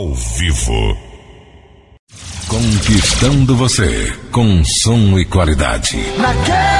ao vivo. Conquistando você com som e qualidade. Naquela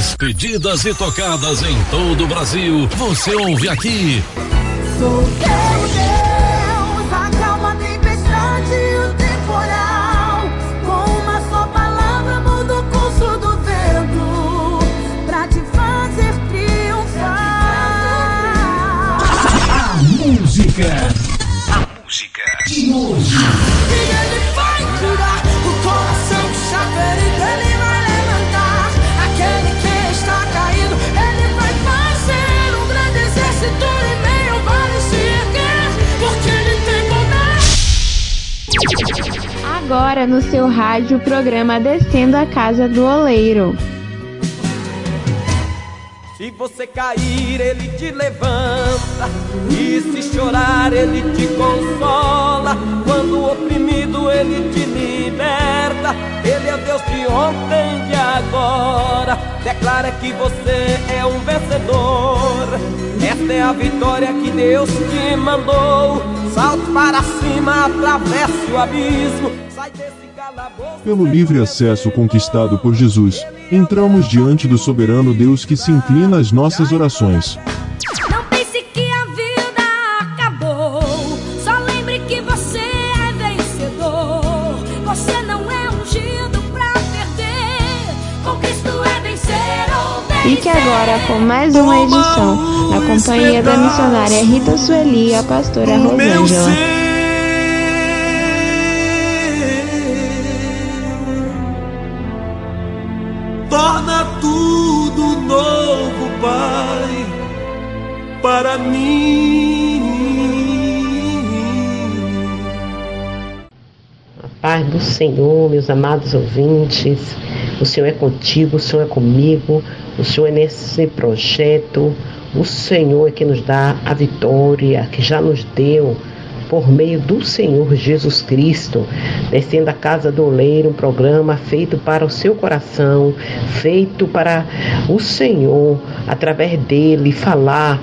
mais pedidas e tocadas em todo o Brasil. Você ouve aqui. Sou Agora no seu rádio, o programa Descendo a Casa do Oleiro. Se você cair, ele te levanta. E se chorar, ele te consola. Quando oprimido, ele te liberta. Ele é Deus de ontem e de agora. Declara que você é um vencedor. Esta é a vitória que Deus te mandou. Salte para cima, atravesse o abismo. Pelo livre acesso conquistado por Jesus, entramos diante do soberano Deus que se inclina às nossas orações. Não pense que a vida acabou. Só lembre que você é vencedor. Você não é ungido pra perder. Com Cristo é vencer ou vencer. Fique agora com mais uma edição, na companhia da missionária Rita Sueli e a pastora Rosângela. Torna tudo novo, Pai, para mim. A paz do Senhor, meus amados ouvintes. O Senhor é contigo, o Senhor é comigo, o Senhor é nesse projeto. O Senhor é que nos dá a vitória, que já nos deu por meio do Senhor Jesus Cristo, descendo a casa do oleiro, um programa feito para o seu coração, feito para o Senhor, através dele, falar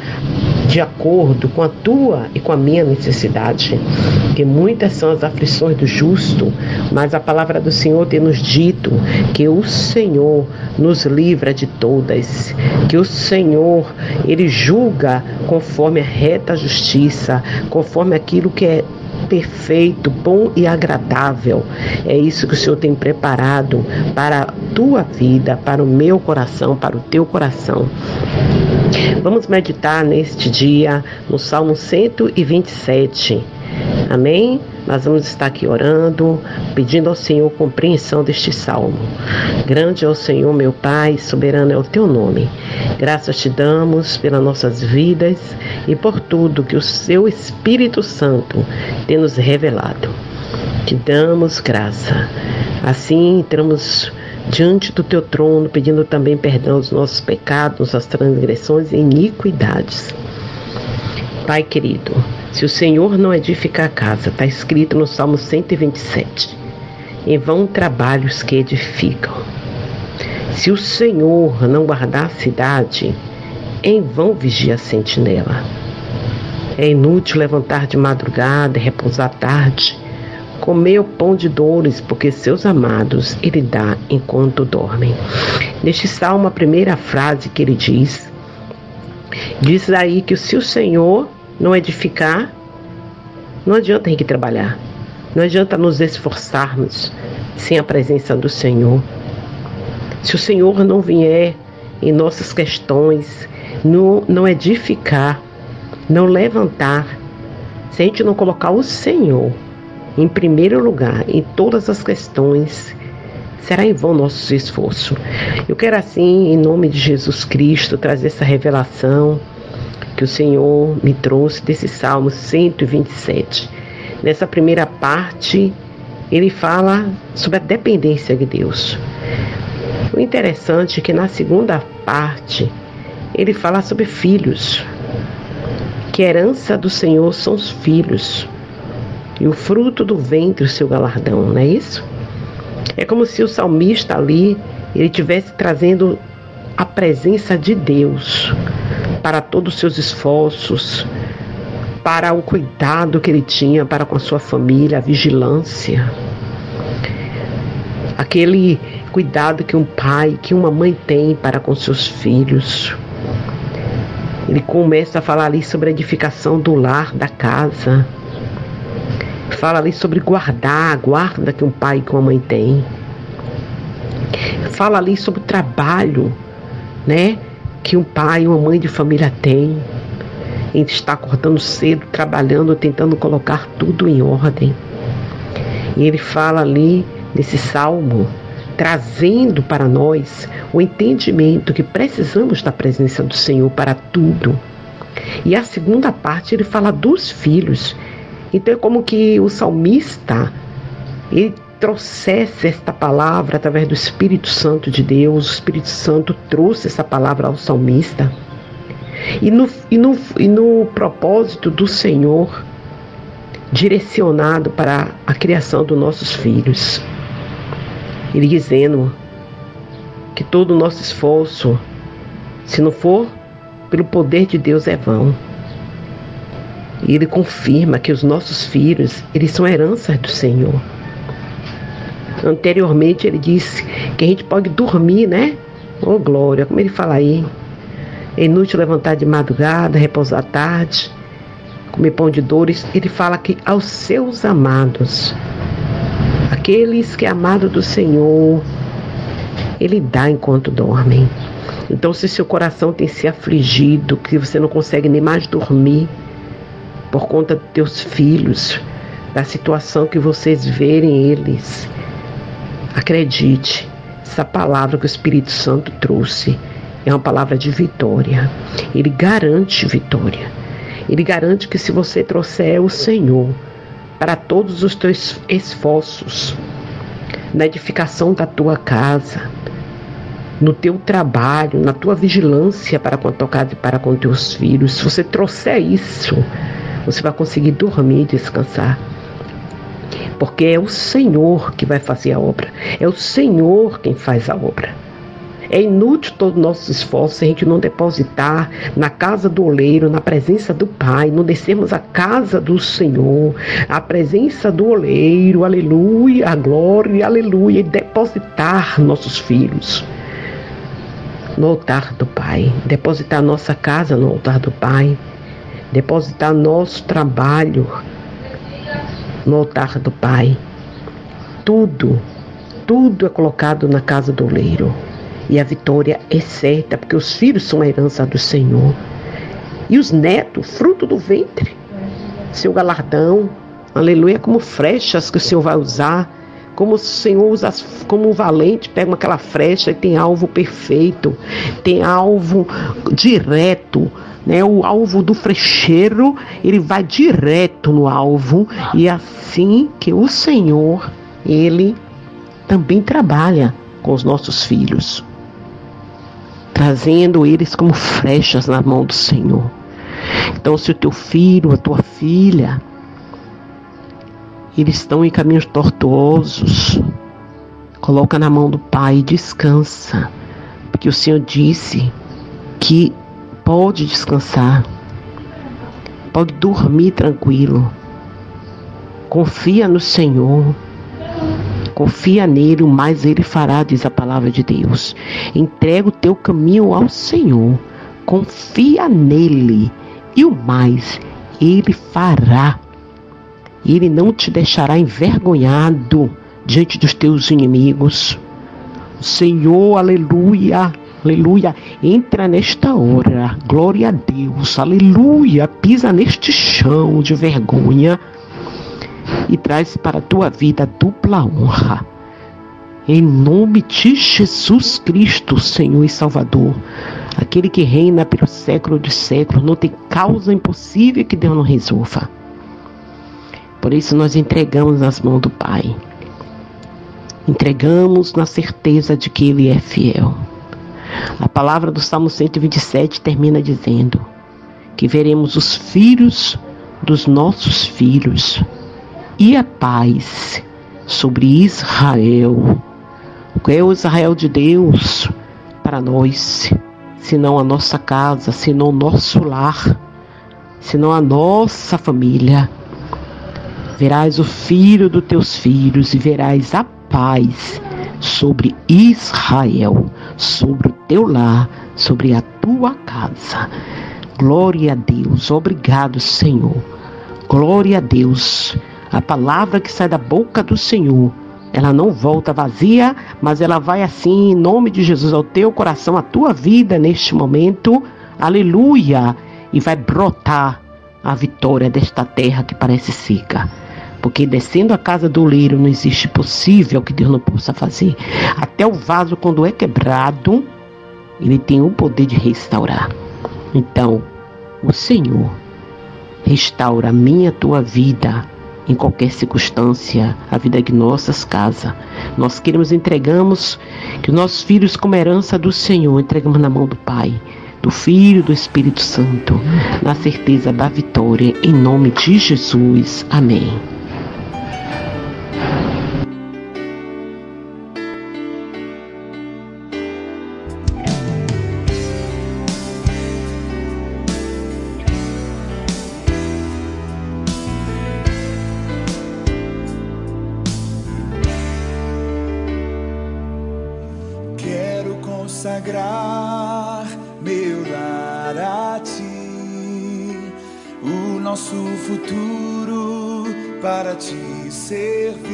de acordo com a tua e com a minha necessidade. Que muitas são as aflições do justo, mas a palavra do Senhor tem nos dito que o Senhor nos livra de todas, que o Senhor, ele julga conforme a reta justiça, conforme aquilo que é perfeito, bom e agradável. É isso que o Senhor tem preparado para a tua vida, para o meu coração, para o teu coração. Vamos meditar neste dia no Salmo 127. Amém? Nós vamos estar aqui orando, pedindo ao Senhor compreensão deste salmo. Grande é o Senhor, meu Pai, soberano é o teu nome. Graças te damos pelas nossas vidas e por tudo que o seu Espírito Santo tem nos revelado. Te damos graça. Assim entramos diante do teu trono, pedindo também perdão dos nossos pecados, nossas transgressões e iniquidades. Pai querido, se o Senhor não edificar a casa, está escrito no Salmo 127. Em vão trabalhos que edificam. Se o Senhor não guardar a cidade, em vão vigia a sentinela. É inútil levantar de madrugada e repousar tarde, comer o pão de dores, porque seus amados ele dá enquanto dormem. Neste salmo, a primeira frase que ele diz, diz aí que se o Senhor não edificar, não adianta a gente trabalhar. Não adianta nos esforçarmos sem a presença do Senhor. Se o Senhor não vier em nossas questões, não, não edificar, não levantar, se a gente não colocar o Senhor em primeiro lugar em todas as questões, será em vão nosso esforço. Eu quero assim, em nome de Jesus Cristo, trazer essa revelação que o Senhor me trouxe desse Salmo 127. Nessa primeira parte, ele fala sobre a dependência de Deus. O interessante é que na segunda parte, ele fala sobre filhos. Que herança do Senhor são os filhos. E o fruto do ventre, o seu galardão, não é isso? É como se o salmista ali, ele tivesse trazendo a presença de Deus para todos os seus esforços, para o cuidado que ele tinha para com a sua família, a vigilância. Aquele cuidado que um pai, que uma mãe tem para com seus filhos. Ele começa a falar ali sobre a edificação do lar, da casa. Fala ali sobre guardar, a guarda que um pai e que uma mãe tem. Fala ali sobre o trabalho, né? Que um pai e uma mãe de família tem. Em estar acordando cedo, trabalhando, tentando colocar tudo em ordem. E ele fala ali nesse salmo, trazendo para nós o entendimento que precisamos da presença do Senhor para tudo. E a segunda parte ele fala dos filhos. Então é como que o salmista ele trouxesse esta palavra através do Espírito Santo de Deus, o Espírito Santo trouxe essa palavra ao salmista. E no, e no, e no propósito do Senhor, direcionado para a criação dos nossos filhos. Ele dizendo que todo o nosso esforço, se não for pelo poder de Deus, é vão. E ele confirma que os nossos filhos, eles são heranças do Senhor. Anteriormente ele disse que a gente pode dormir, né? Oh glória, como ele fala aí. É inútil levantar de madrugada, repousar à tarde, comer pão de dores. Ele fala que aos seus amados, aqueles que é amado do Senhor, ele dá enquanto dormem. Então, se seu coração tem se afligido, que você não consegue nem mais dormir por conta dos teus filhos, da situação que vocês verem eles, acredite, essa palavra que o Espírito Santo trouxe é uma palavra de vitória. Ele garante vitória. Ele garante que se você trouxer o Senhor para todos os teus esforços, na edificação da tua casa, no teu trabalho, na tua vigilância para com a tua casa e para com teus filhos, se você trouxer isso, você vai conseguir dormir e descansar. Porque é o Senhor que vai fazer a obra, é o Senhor quem faz a obra. É inútil todo o nosso esforço se a gente não depositar na casa do oleiro, na presença do Pai, não descermos a casa do Senhor, a presença do oleiro, aleluia, a glória, aleluia, e depositar nossos filhos no altar do Pai, depositar nossa casa no altar do Pai, depositar nosso trabalho no altar do Pai. Tudo, tudo é colocado na casa do oleiro. E a vitória é certa, porque os filhos são a herança do Senhor. E os netos, fruto do ventre, seu galardão, aleluia, como flechas que o Senhor vai usar. Como o Senhor usa, como um valente, pega aquela flecha e tem alvo perfeito, tem alvo direto, né? O alvo do frecheiro, ele vai direto no alvo e é assim que o Senhor, ele também trabalha com os nossos filhos trazendo eles como flechas na mão do Senhor. Então, se o teu filho, a tua filha, eles estão em caminhos tortuosos, coloca na mão do Pai e descansa, porque o Senhor disse que pode descansar, pode dormir tranquilo. Confia no Senhor. Confia nele, o mais ele fará, diz a palavra de Deus. Entrega o teu caminho ao Senhor. Confia nele, e o mais ele fará. Ele não te deixará envergonhado diante dos teus inimigos. Senhor, aleluia, aleluia, entra nesta hora, glória a Deus, aleluia, pisa neste chão de vergonha e traz para a tua vida dupla honra. Em nome de Jesus Cristo, Senhor e Salvador. aquele que reina pelo século de séculos. Não tem causa impossível que Deus não resolva. Por isso nós entregamos nas mãos do Pai. Entregamos na certeza de que Ele é fiel. A palavra do Salmo 127 termina dizendo que veremos os filhos dos nossos filhos e a paz sobre Israel. O é o Israel de Deus para nós, senão a nossa casa, senão o nosso lar, senão a nossa família. Verás o filho dos teus filhos e verás a paz sobre Israel, sobre o teu lar, sobre a tua casa. Glória a Deus, obrigado, Senhor. Glória a Deus. A palavra que sai da boca do Senhor, ela não volta vazia, mas ela vai assim, em nome de Jesus, ao teu coração, à tua vida neste momento. Aleluia! E vai brotar a vitória desta terra que parece seca. Porque descendo a casa do oleiro não existe possível que Deus não possa fazer. Até o vaso, quando é quebrado, ele tem o poder de restaurar. Então, o Senhor restaura a minha tua vida em qualquer circunstância, a vida de nossas casas. Nós queremos entregamos que os nossos filhos como herança do Senhor, entregamos na mão do Pai, do Filho, do Espírito Santo, na certeza da vitória em nome de Jesus. Amém. Nosso futuro para te servir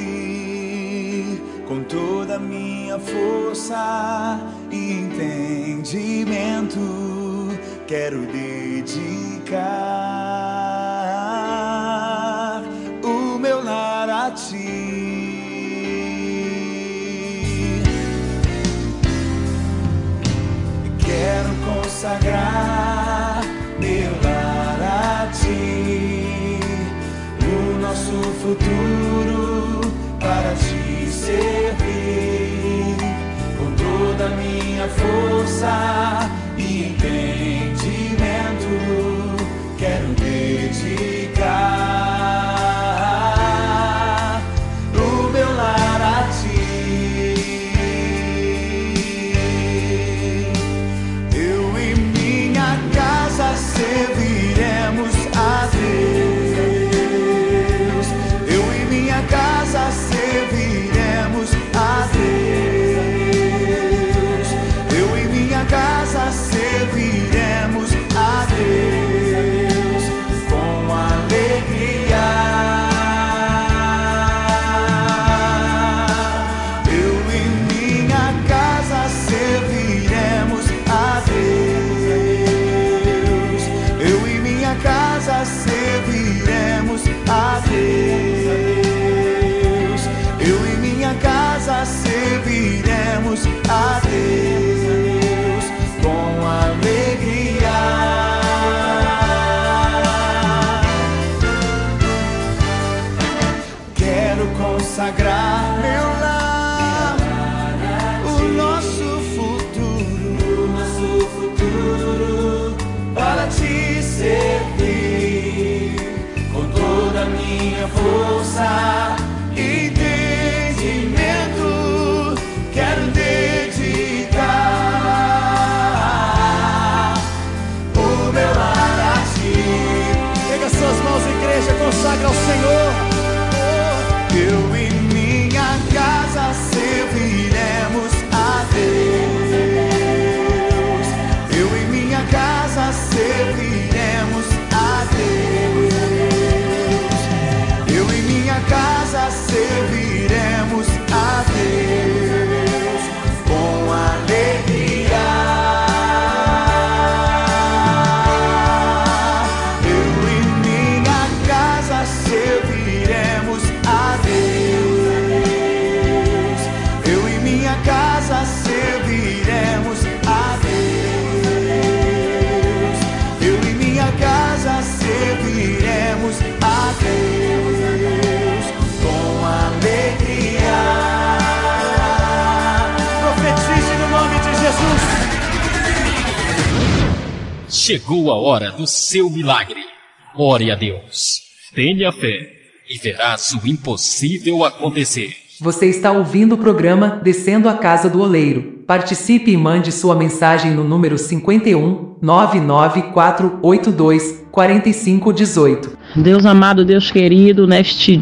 com toda a minha força e entendimento. Quero dedicar o meu lar a ti. Quero consagrar futuro Chegou a hora do seu milagre. Ore a Deus. Tenha fé e verás o impossível acontecer. Você está ouvindo o programa Descendo a Casa do Oleiro. Participe e mande sua mensagem no número 51 99482 4518. Deus amado, Deus querido, neste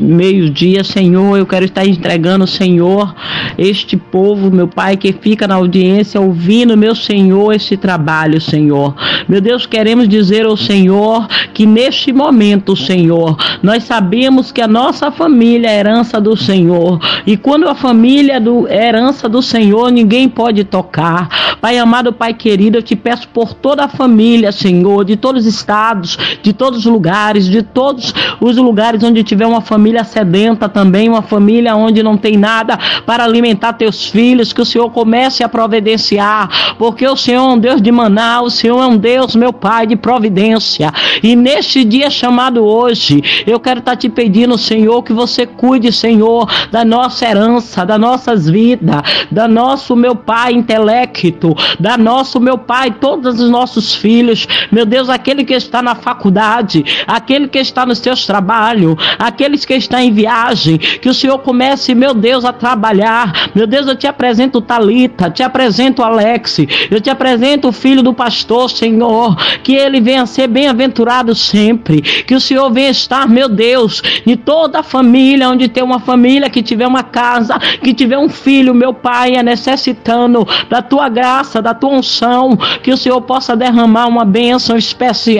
meio-dia, Senhor, eu quero estar entregando, Senhor, este povo, meu Pai, que fica na audiência ouvindo, meu Senhor, esse trabalho, Senhor. Meu Deus, queremos dizer ao Senhor que neste momento, Senhor, nós sabemos que a nossa família é herança do Senhor. E quando a família do, é herança do Senhor, ninguém pode tocar. Pai amado, Pai querido, eu te peço por toda a família, Senhor, de todos os estados, de todos os lugares de todos os lugares onde tiver uma família sedenta também, uma família onde não tem nada para alimentar teus filhos, que o Senhor comece a providenciar, porque o Senhor é um Deus de maná, o Senhor é um Deus, meu Pai, de providência. E neste dia chamado hoje, eu quero estar te pedindo, Senhor, que você cuide, Senhor, da nossa herança, das nossas vidas, da nosso, meu Pai, intelecto, da nosso, meu Pai, todos os nossos filhos, meu Deus, aquele que está na faculdade, aquele que está nos seus trabalhos, aqueles que estão em viagem, que o Senhor comece, meu Deus, a trabalhar. Meu Deus, eu te apresento Talita, te apresento Alex, eu te apresento o filho do pastor, Senhor, que ele venha ser bem-aventurado sempre, que o Senhor venha estar, meu Deus, de toda a família, onde tem uma família que tiver uma casa, que tiver um filho, meu Pai, é necessitando da tua graça, da tua unção, que o Senhor possa derramar uma bênção especial.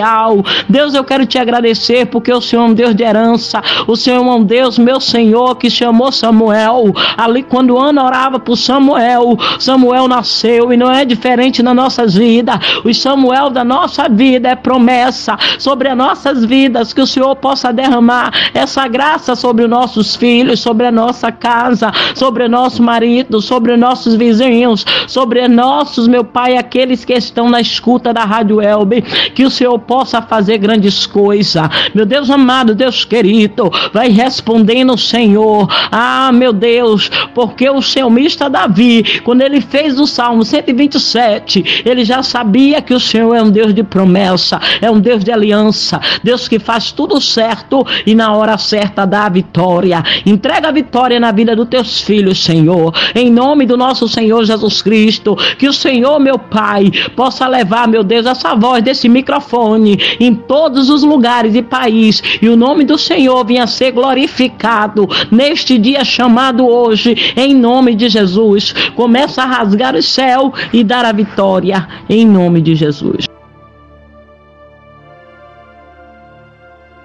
Deus, eu quero te agradecer agradecer porque o Senhor é um Deus de herança. O Senhor é um Deus, meu Senhor, que chamou Samuel. Ali quando Ana orava por Samuel, Samuel nasceu e não é diferente nas nossas vidas. O Samuel da nossa vida é promessa sobre as nossas vidas que o Senhor possa derramar essa graça sobre os nossos filhos, sobre a nossa casa, sobre o nosso marido, sobre os nossos vizinhos, sobre nossos, meu Pai, aqueles que estão na escuta da Rádio Elbe, que o Senhor possa fazer grandes coisas coisa. Meu Deus amado, Deus querido, vai respondendo, Senhor. Ah, meu Deus, porque o salmista Davi, quando ele fez o Salmo 127, ele já sabia que o Senhor é um Deus de promessa, é um Deus de aliança, Deus que faz tudo certo e na hora certa dá a vitória. Entrega a vitória na vida dos teus filhos, Senhor. Em nome do nosso Senhor Jesus Cristo, que o Senhor, meu Pai, possa levar, meu Deus, essa voz desse microfone em todos os lugares e país, e o nome do Senhor venha a ser glorificado neste dia chamado hoje, em nome de Jesus. Começa a rasgar o céu e dar a vitória, em nome de Jesus.